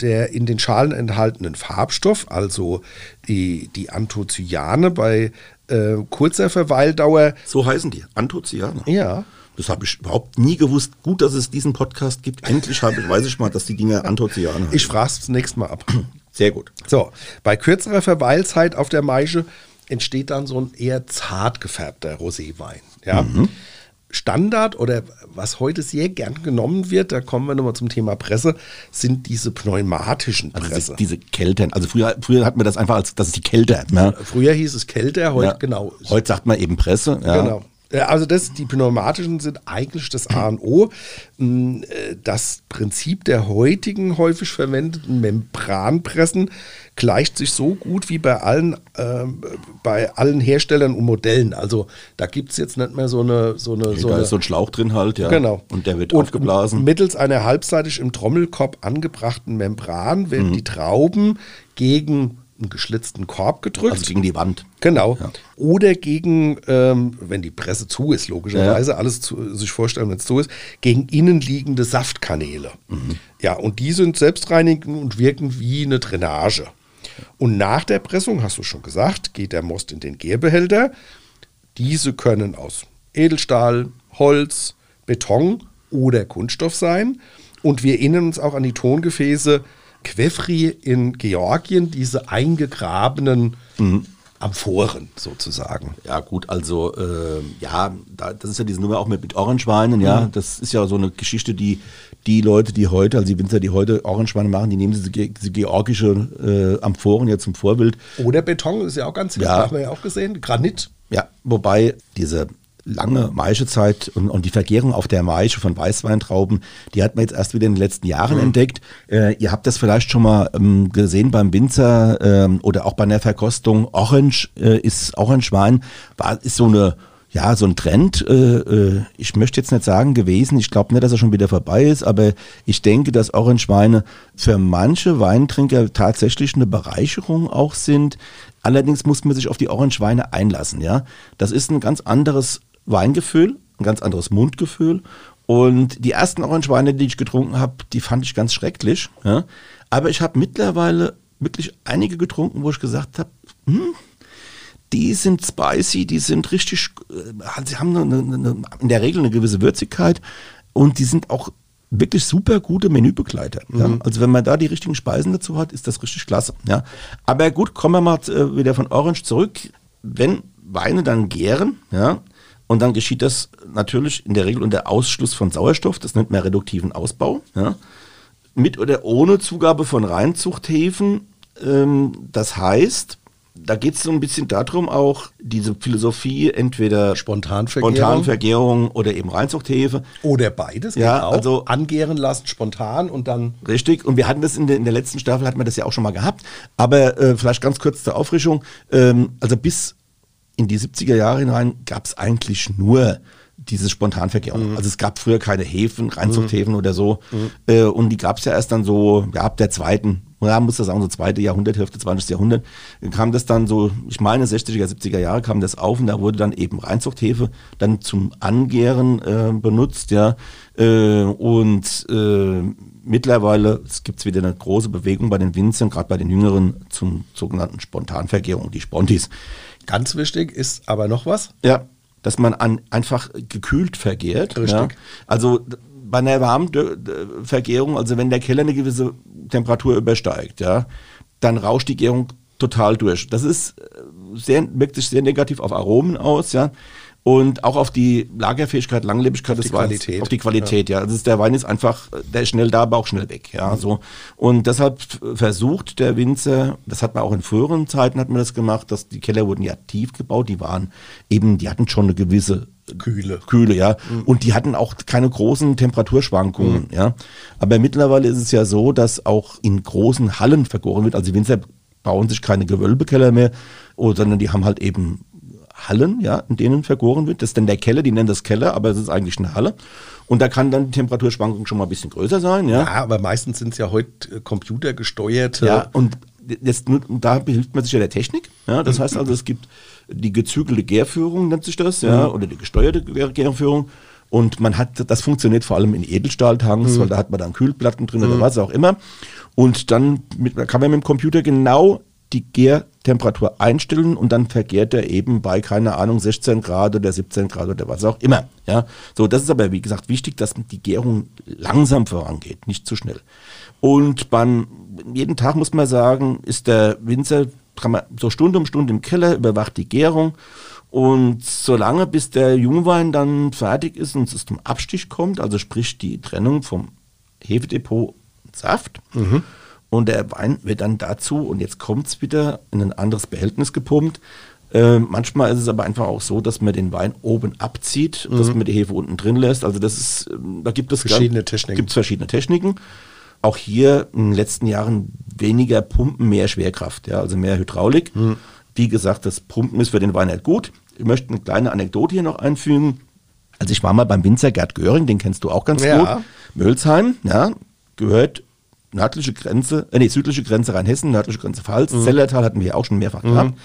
der in den Schalen enthaltenen Farbstoff, also die, die Anthocyane bei äh, kurzer Verweildauer. So heißen die, Anthocyane. Ja. Das habe ich überhaupt nie gewusst. Gut, dass es diesen Podcast gibt. Endlich habe ich, weiß ich mal, dass die Dinge Anthocyane heißen. Ich frage es nächstes Mal ab. Sehr gut. So, bei kürzerer Verweilzeit auf der Maische entsteht dann so ein eher zart gefärbter Roséwein. Ja. Standard oder was heute sehr gern genommen wird, da kommen wir nochmal zum Thema Presse, sind diese pneumatischen Also Presse. diese Keltern. Also früher, früher hatten wir das einfach als, das ist die Kelter. Ne? Früher hieß es kälter, heute Ja. genau. Heute sagt man eben Presse. Ja. Genau. Ja, Also das, die pneumatischen sind eigentlich das A und O. Mm, äh, Das Prinzip der heutigen häufig verwendeten Membranpressen gleicht sich so gut wie bei allen, ähm, bei allen Herstellern und Modellen. Also da gibt es jetzt nicht mehr so eine... So eine, so da eine ist so ein Schlauch drin halt, ja. Genau. Und der wird Und aufgeblasen. Mittels einer halbseitig im Trommelkorb angebrachten Membran werden Mhm. die Trauben gegen einen geschlitzten Korb gedrückt. Also gegen die Wand. Genau. Ja. Oder gegen, ähm, wenn die Presse zu ist, logischerweise, alles zu, sich vorstellen, wenn es zu ist, gegen innenliegende Saftkanäle. Mhm. Ja, und die sind selbstreinigend und wirken wie eine Drainage. Und nach der Pressung, hast du schon gesagt, geht der Most in den Gärbehälter. Diese können aus Edelstahl, Holz, Beton oder Kunststoff sein. Und wir erinnern uns auch an die Tongefäße Quefri in Georgien, diese eingegrabenen Amphoren sozusagen. Ja, gut, also äh, ja, da, das ist ja diese Nummer auch mit, mit Orangeweinen, ja. Das ist ja so eine Geschichte, die die Leute, die heute, also die Winzer, die heute Orangeweine machen, die nehmen diese, diese georgische äh, Amphoren ja zum Vorbild. Oder Beton ist ja auch ganz Ja. haben wir ja auch gesehen. Granit. Ja, wobei diese lange Maischezeit und, und die Vergärung auf der Maische von Weißweintrauben, die hat man jetzt erst wieder in den letzten Jahren entdeckt. Äh, ihr habt das vielleicht schon mal ähm, gesehen beim Winzer ähm, oder auch bei einer Verkostung. Orange äh, ist Orangewein, war, ist so eine ja, so ein Trend, äh, äh, ich möchte jetzt nicht sagen gewesen, ich glaube nicht, dass er schon wieder vorbei ist, aber ich denke, dass Orangeweine für manche Weintrinker tatsächlich eine Bereicherung auch sind. Allerdings muss man sich auf die Orangeweine einlassen, ja. Das ist ein ganz anderes Weingefühl, ein ganz anderes Mundgefühl. Und die ersten Orangeweine, die ich getrunken habe, die fand ich ganz schrecklich. Ja? Aber ich habe mittlerweile wirklich einige getrunken, wo ich gesagt habe, hm, die sind spicy, die sind richtig, äh, sie haben eine, eine, in der Regel eine gewisse Würzigkeit und die sind auch wirklich super gute Menübegleiter. Mhm. Ja? Also wenn man da die richtigen Speisen dazu hat, ist das richtig klasse. Ja? Aber gut, kommen wir mal äh, wieder von Orange zurück. Wenn Weine dann gären, ja, und dann geschieht das natürlich in der Regel unter Ausschluss von Sauerstoff, das nennt man reduktiven Ausbau, ja, mit oder ohne Zugabe von Reinzuchthäfen. Ähm, das heißt, da geht es so ein bisschen darum, auch diese Philosophie, entweder Spontanvergärung, Spontanvergärung oder eben Reinzuchthefe. Oder beides, ja, auch. also angären lassen, spontan und dann. Richtig, und wir hatten das in der, in der letzten Staffel, hatten wir das ja auch schon mal gehabt. Aber äh, vielleicht ganz kurz zur Auffrischung. Ähm, also bis in die 70er Jahre hinein gab es eigentlich nur diese Spontanvergärung. Mhm. Also es gab früher keine Häfen, Reinzuchthäfen mhm. oder so. Mhm. Äh, und die gab es ja erst dann so, ja, ab der zweiten, ja, muss das sagen, so zweite Jahrhundert, Hälfte 20. Jahrhundert, kam das dann so, ich meine 60er, 70er Jahre kam das auf und da wurde dann eben Reinzuchthefe dann zum Angären äh, benutzt, ja. Äh, und äh, mittlerweile gibt es wieder eine große Bewegung bei den Winzern, gerade bei den Jüngeren, zum sogenannten Spontanvergärung, die Spontis. Ganz wichtig ist aber noch was. Ja, dass man an, einfach gekühlt vergärt. Richtig. Ja. Also bei einer warmen Vergärung, also wenn der Keller eine gewisse Temperatur übersteigt, ja, dann rauscht die Gärung total durch. Das ist äh, sehr, wirkt sich sehr negativ auf Aromen aus, ja und auch auf die Lagerfähigkeit, Langlebigkeit des Weins, auf die Qualität, ja. ja. Also der Wein ist einfach, der ist schnell da, aber auch schnell weg, ja, mhm. so. Und deshalb versucht der Winzer, das hat man auch in früheren Zeiten hat man das gemacht, dass die Keller wurden ja tief gebaut, die waren eben, die hatten schon eine gewisse Kühle. Kühle, ja. Mhm. Und die hatten auch keine großen Temperaturschwankungen, mhm. ja. Aber mittlerweile ist es ja so, dass auch in großen Hallen vergoren wird. Also die Winzer bauen sich keine Gewölbekeller mehr, sondern die haben halt eben Hallen, ja, in denen vergoren wird. Das ist dann der Keller, die nennen das Keller, aber es ist eigentlich eine Halle. Und da kann dann die Temperaturschwankung schon mal ein bisschen größer sein. Ja, ja aber meistens sind es ja heute äh, computergesteuerte. Ja, und jetzt, da behilft man sich ja der Technik. Ja, das heißt also, es gibt die gezügelte Gärführung, nennt sich das, ja, mhm. oder die gesteuerte Gärführung. Und man hat, das funktioniert vor allem in Edelstahltanks, mhm. weil da hat man dann Kühlplatten drin mhm. oder was auch immer. Und dann mit, kann man mit dem Computer genau die Gärtemperatur einstellen und dann vergärt er eben bei, keine Ahnung, 16 Grad oder 17 Grad oder was auch immer. Ja, so, das ist aber, wie gesagt, wichtig, dass die Gärung langsam vorangeht, nicht zu schnell. Und beim, jeden Tag muss man sagen, ist der Winzer kann man so Stunde um Stunde im Keller, überwacht die Gärung und solange bis der Jungwein dann fertig ist und es zum Abstich kommt, also sprich die Trennung vom Hefedepot Saft, mhm. Und der Wein wird dann dazu, und jetzt kommt es wieder, in ein anderes Behältnis gepumpt. Äh, manchmal ist es aber einfach auch so, dass man den Wein oben abzieht, mhm. dass man die Hefe unten drin lässt. Also das ist, ähm, da gibt es verschiedene Techniken. Gibt's verschiedene Techniken. Auch hier in den letzten Jahren weniger Pumpen, mehr Schwerkraft, ja, also mehr Hydraulik. Mhm. Wie gesagt, das Pumpen ist für den Wein halt gut. Ich möchte eine kleine Anekdote hier noch einfügen. Also ich war mal beim Winzer Gerd Göring, den kennst du auch ganz ja. gut. Mölsheim, ja, gehört nördliche Grenze, äh, nee, südliche Grenze Rheinhessen, nördliche Grenze Pfalz, mhm. Zellertal hatten wir ja auch schon mehrfach mhm. gehabt.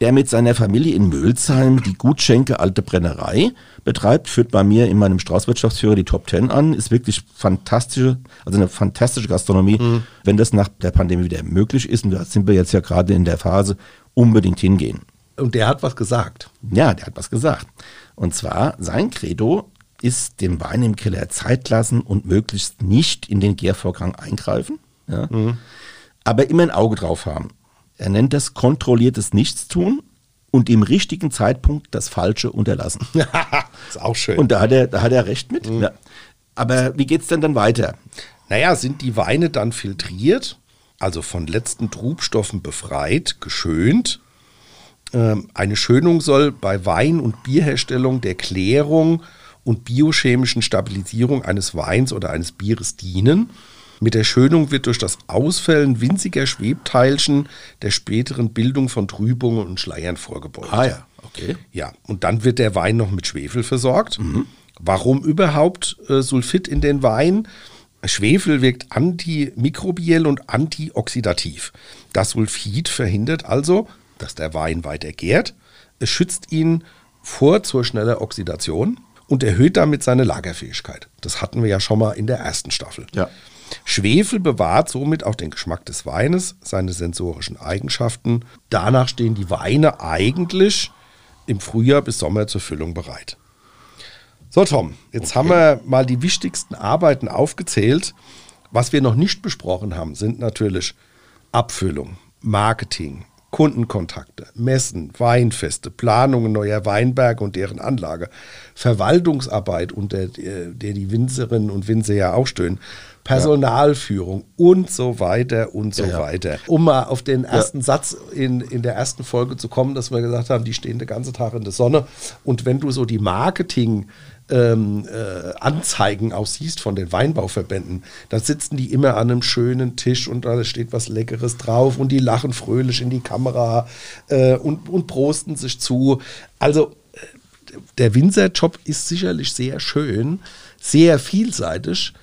Der mit seiner Familie in Mölzheim die Gutschenke Alte Brennerei betreibt, führt bei mir in meinem Straußwirtschaftsführer die Top Ten an, ist wirklich fantastische, also eine fantastische Gastronomie, mhm. wenn das nach der Pandemie wieder möglich ist. Und da sind wir jetzt ja gerade in der Phase, unbedingt hingehen. Und der hat was gesagt. Ja, der hat was gesagt. Und zwar sein Credo, ist dem Wein im Keller Zeit lassen und möglichst nicht in den Gärvorgang eingreifen. Ja? Mhm. Aber immer ein Auge drauf haben. Er nennt das kontrolliertes Nichtstun und im richtigen Zeitpunkt das Falsche unterlassen. [LAUGHS] ist auch schön. Und da hat er, da hat er recht mit. Mhm. Ja. Aber wie geht es denn dann weiter? Naja, sind die Weine dann filtriert, also von letzten Trubstoffen befreit, geschönt? Ähm, eine Schönung soll bei Wein- und Bierherstellung der Klärung und biochemischen Stabilisierung eines Weins oder eines Bieres dienen. Mit der Schönung wird durch das Ausfällen winziger Schwebteilchen der späteren Bildung von Trübungen und Schleiern vorgebeugt. Ah ja, okay. Ja, und dann wird der Wein noch mit Schwefel versorgt. Mhm. Warum überhaupt äh, Sulfit in den Wein? Schwefel wirkt antimikrobiell und antioxidativ. Das Sulfid verhindert also, dass der Wein weiter gärt. Es schützt ihn vor zur schnellen Oxidation und erhöht damit seine Lagerfähigkeit. Das hatten wir ja schon mal in der ersten Staffel. Ja. Schwefel bewahrt somit auch den Geschmack des Weines, seine sensorischen Eigenschaften. Danach stehen die Weine eigentlich im Frühjahr bis Sommer zur Füllung bereit. So, Tom, jetzt okay. haben wir mal die wichtigsten Arbeiten aufgezählt. Was wir noch nicht besprochen haben, sind natürlich Abfüllung, Marketing, Kundenkontakte, Messen, Weinfeste, Planungen neuer Weinberge und deren Anlage, Verwaltungsarbeit, unter der die Winzerinnen und Winzer ja auch stehen, Personalführung ja. und so weiter und so ja, ja. weiter. Um mal auf den ersten Satz in, in der ersten Folge zu kommen, dass wir gesagt haben, die stehen den ganzen Tag in der Sonne. Und wenn du so die Marketing- ähm, äh, Anzeigen auch siehst von den Weinbauverbänden, da sitzen die immer an einem schönen Tisch und da steht was Leckeres drauf und die lachen fröhlich in die Kamera äh, und, und prosten sich zu. Also äh, der Winzerjob ist sicherlich sehr schön, sehr vielseitig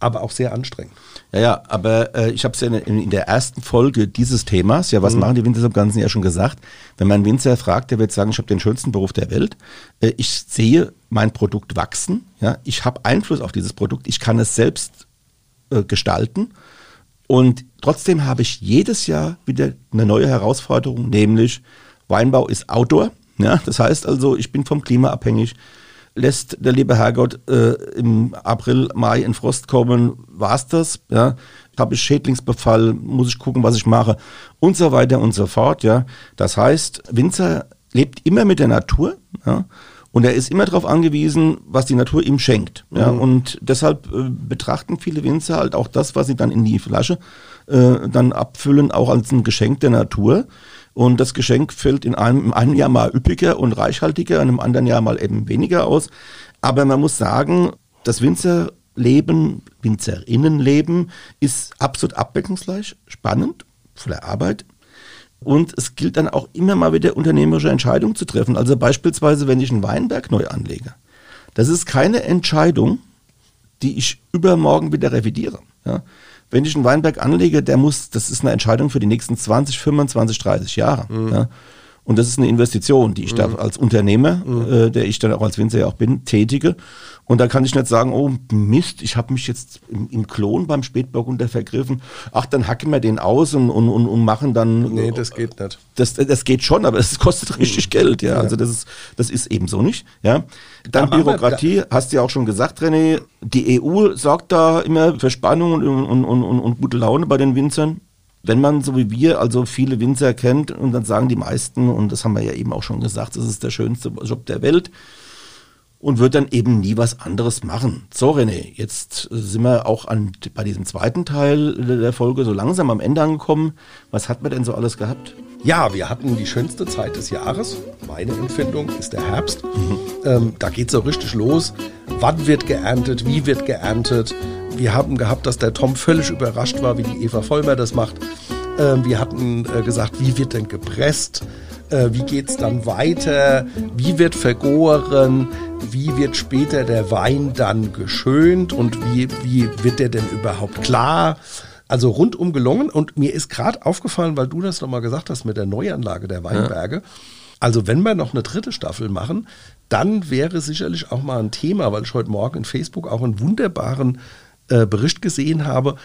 aber auch sehr anstrengend. Ja, ja, aber äh, ich habe es ja in, in, der ersten Folge dieses Themas, ja, was mhm. machen die Winzer im ganzen Jahr schon gesagt. Wenn man Winzer fragt, der wird sagen, ich habe den schönsten Beruf der Welt. Äh, ich sehe mein Produkt wachsen, ja, ich habe Einfluss auf dieses Produkt, ich kann es selbst äh, gestalten. Und trotzdem habe ich jedes Jahr wieder eine neue Herausforderung, nämlich Weinbau ist Outdoor. Ja, das heißt also, ich bin vom Klima abhängig lässt der liebe Herrgott äh, im April, Mai in Frost kommen, war's das, ja. Habe ich Schädlingsbefall, muss ich gucken, was ich mache und so weiter und so fort, ja. Das heißt, Winzer lebt immer mit der Natur, ja. Und er ist immer darauf angewiesen, was die Natur ihm schenkt. Ja? Mhm. Und deshalb äh, betrachten viele Winzer halt auch das, was sie dann in die Flasche äh, dann abfüllen, auch als ein Geschenk der Natur. Und das Geschenk fällt in einem, in einem Jahr mal üppiger und reichhaltiger, in einem anderen Jahr mal eben weniger aus. Aber man muss sagen, das Winzerleben, Winzerinnenleben ist absolut abwechslungsreich, spannend, voller Arbeit. Und es gilt dann auch immer mal wieder unternehmerische Entscheidungen zu treffen. Also beispielsweise, wenn ich einen Weinberg neu anlege. Das ist keine Entscheidung, die ich übermorgen wieder revidiere. Ja wenn ich einen Weinberg anlege, der muss, das ist eine Entscheidung für die nächsten 20, 25, 30 Jahre. Mhm. Ja. Und das ist eine Investition, die ich mhm. da als Unternehmer, mhm. äh, der ich dann auch als Winzer ja auch bin, tätige. Und da kann ich nicht sagen, oh Mist, ich habe mich jetzt im, im, Klon beim Spätburgunder vergriffen. Ach, dann hacken wir den aus und, und, und, und machen dann. Nee, das geht nicht. Das, das geht schon, aber es kostet richtig Geld, ja. ja. Also das ist, das ist eben so nicht. Ja. Dann da Bürokratie, wir, hast du ja auch schon gesagt, René. Die EU sorgt da immer für Spannung und, und, und, und, und gute Laune bei den Winzern wenn man so wie wir also viele Winzer kennt und dann sagen die meisten, und das haben wir ja eben auch schon gesagt, das ist der schönste Job der Welt, und wird dann eben nie was anderes machen. So, René, jetzt sind wir auch an, bei diesem zweiten Teil der Folge so langsam am Ende angekommen. Was hat man denn so alles gehabt? Ja, wir hatten die schönste Zeit des Jahres. Meine Empfindung ist der Herbst. Mhm. Ähm, da geht es so richtig los. Wann wird geerntet? Wie wird geerntet? Wir haben gehabt, dass der Tom völlig überrascht war, wie die Eva Vollmer das macht. Ähm, wir hatten äh, gesagt, wie wird denn gepresst? Äh, wie geht es dann weiter? Wie wird vergoren? Wie wird später der Wein dann geschönt? Und wie, wie wird der denn überhaupt klar? Also rundum gelungen. Und mir ist gerade aufgefallen, weil du das nochmal gesagt hast mit der Neuanlage der Weinberge. Ja. Also wenn wir noch eine dritte Staffel machen, dann wäre sicherlich auch mal ein Thema, weil ich heute Morgen in Facebook auch einen wunderbaren äh, Bericht gesehen habe.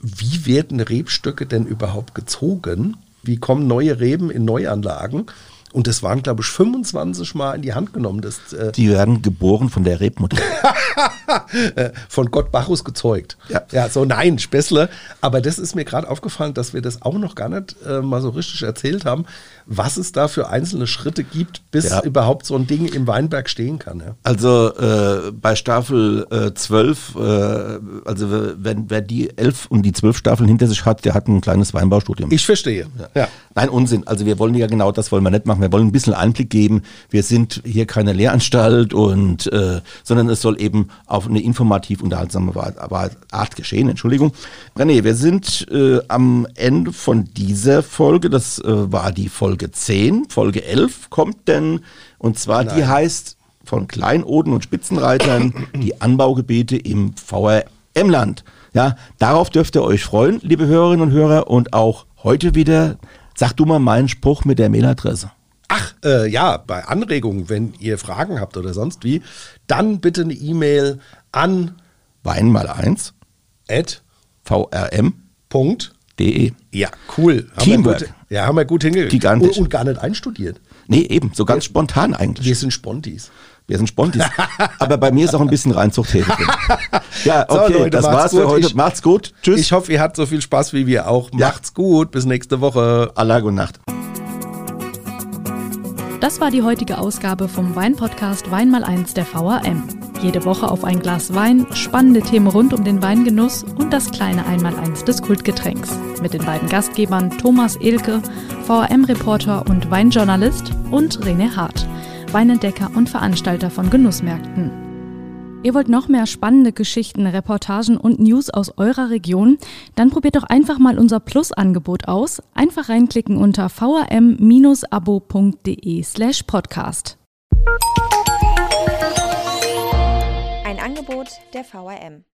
Wie werden Rebstöcke denn überhaupt gezogen? wie kommen neue Reben in Neuanlagen. Und das waren, glaube ich, 25 Mal in die Hand genommen. Das, äh die werden geboren von der Rebmutter. [LAUGHS] Äh, von Gott Bacchus gezeugt. Ja. ja, so nein, Spessle. Aber das ist mir gerade aufgefallen, dass wir das auch noch gar nicht äh, mal so richtig erzählt haben was es da für einzelne Schritte gibt, bis ja. überhaupt so ein Ding im Weinberg stehen kann. Ja. Also äh, bei Staffel äh, 12, äh, also wenn wer die 11 und die 12 Staffeln hinter sich hat, der hat ein kleines Weinbaustudium. Ich verstehe. Ja. Nein, Unsinn. Also wir wollen ja genau das wollen wir nicht machen. Wir wollen ein bisschen Einblick geben. Wir sind hier keine Lehranstalt und äh, sondern es soll eben auf eine informativ unterhaltsame Art geschehen. Entschuldigung. René, wir sind äh, am Ende von dieser Folge. Das äh, war die Folge Folge 10, Folge 11 kommt denn, und zwar Nein. die heißt von Kleinoden und Spitzenreitern [COUGHS] die Anbaugebiete im VRM-Land. Ja, darauf dürft ihr euch freuen, liebe Hörerinnen und Hörer, und auch heute wieder, sag du mal meinen Spruch mit der Mailadresse. Ach, äh, ja, bei Anregungen, wenn ihr Fragen habt oder sonst wie, dann bitte eine E-Mail an Wein mal eins at vrm.de. Punkt. Ja, cool. Teamwork. Wir ja, haben wir gut hingekriegt. Gigantisch. Und, und gar nicht einstudiert. Nee, eben, so ganz spontan eigentlich. Wir sind Spontis. Wir sind Spontis. [LAUGHS] Aber bei mir ist auch ein bisschen Reinzuchthäse [LAUGHS] drin. Ja, So, okay, Leute, das macht's war's für gut. heute. Ich- macht's gut. Tschüss. Ich hoffe, ihr habt so viel Spaß wie wir auch. Ja. Macht's gut. Bis nächste Woche. Allah, gute Nacht. Das war die heutige Ausgabe vom Weinpodcast Wein mal eins der VRM. Jede Woche auf ein Glas Wein, spannende Themen rund um den Weingenuss und das kleine Einmaleins des Kultgetränks. Mit den beiden Gastgebern Thomas Elke, VRM-Reporter und Weinjournalist und René Hart, Weinentdecker und Veranstalter von Genussmärkten. Ihr wollt noch mehr spannende Geschichten, Reportagen und News aus eurer Region? Dann probiert doch einfach mal unser Plus-Angebot aus. Einfach reinklicken unter vrm-abo.de slash podcast. Angebot der VRM.